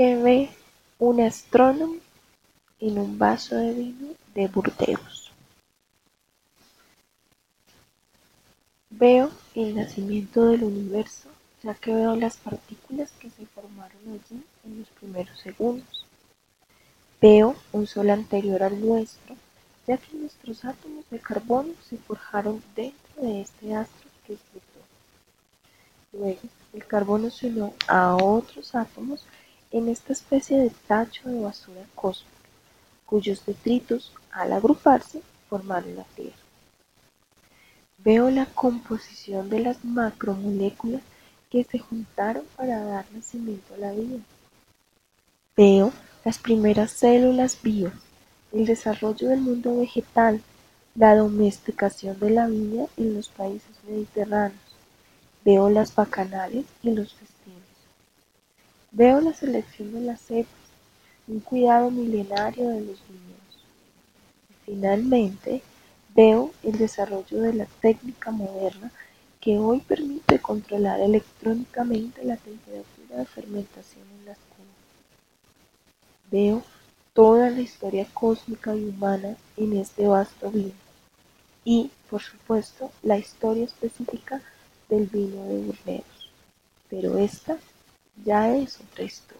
que ve un astrónomo en un vaso de vino de Burdeos. Veo el nacimiento del universo, ya que veo las partículas que se formaron allí en los primeros segundos. Veo un sol anterior al nuestro, ya que nuestros átomos de carbono se forjaron dentro de este astro que es. Luego, el carbono se unió a otros átomos en esta especie de tacho de basura cósmica, cuyos detritos, al agruparse, formaron la Tierra. Veo la composición de las macromoléculas que se juntaron para dar nacimiento a la vida. Veo las primeras células vivas, el desarrollo del mundo vegetal, la domesticación de la viña en los países mediterráneos. Veo las bacanales y los festines. Veo la selección de las cepas, un cuidado milenario de los viñedos. Y finalmente, veo el desarrollo de la técnica moderna que hoy permite controlar electrónicamente la temperatura de fermentación en las cubas. Veo toda la historia cósmica y humana en este vasto vino y, por supuesto, la historia específica del vino de Burdeos. Pero esta ya es otra historia.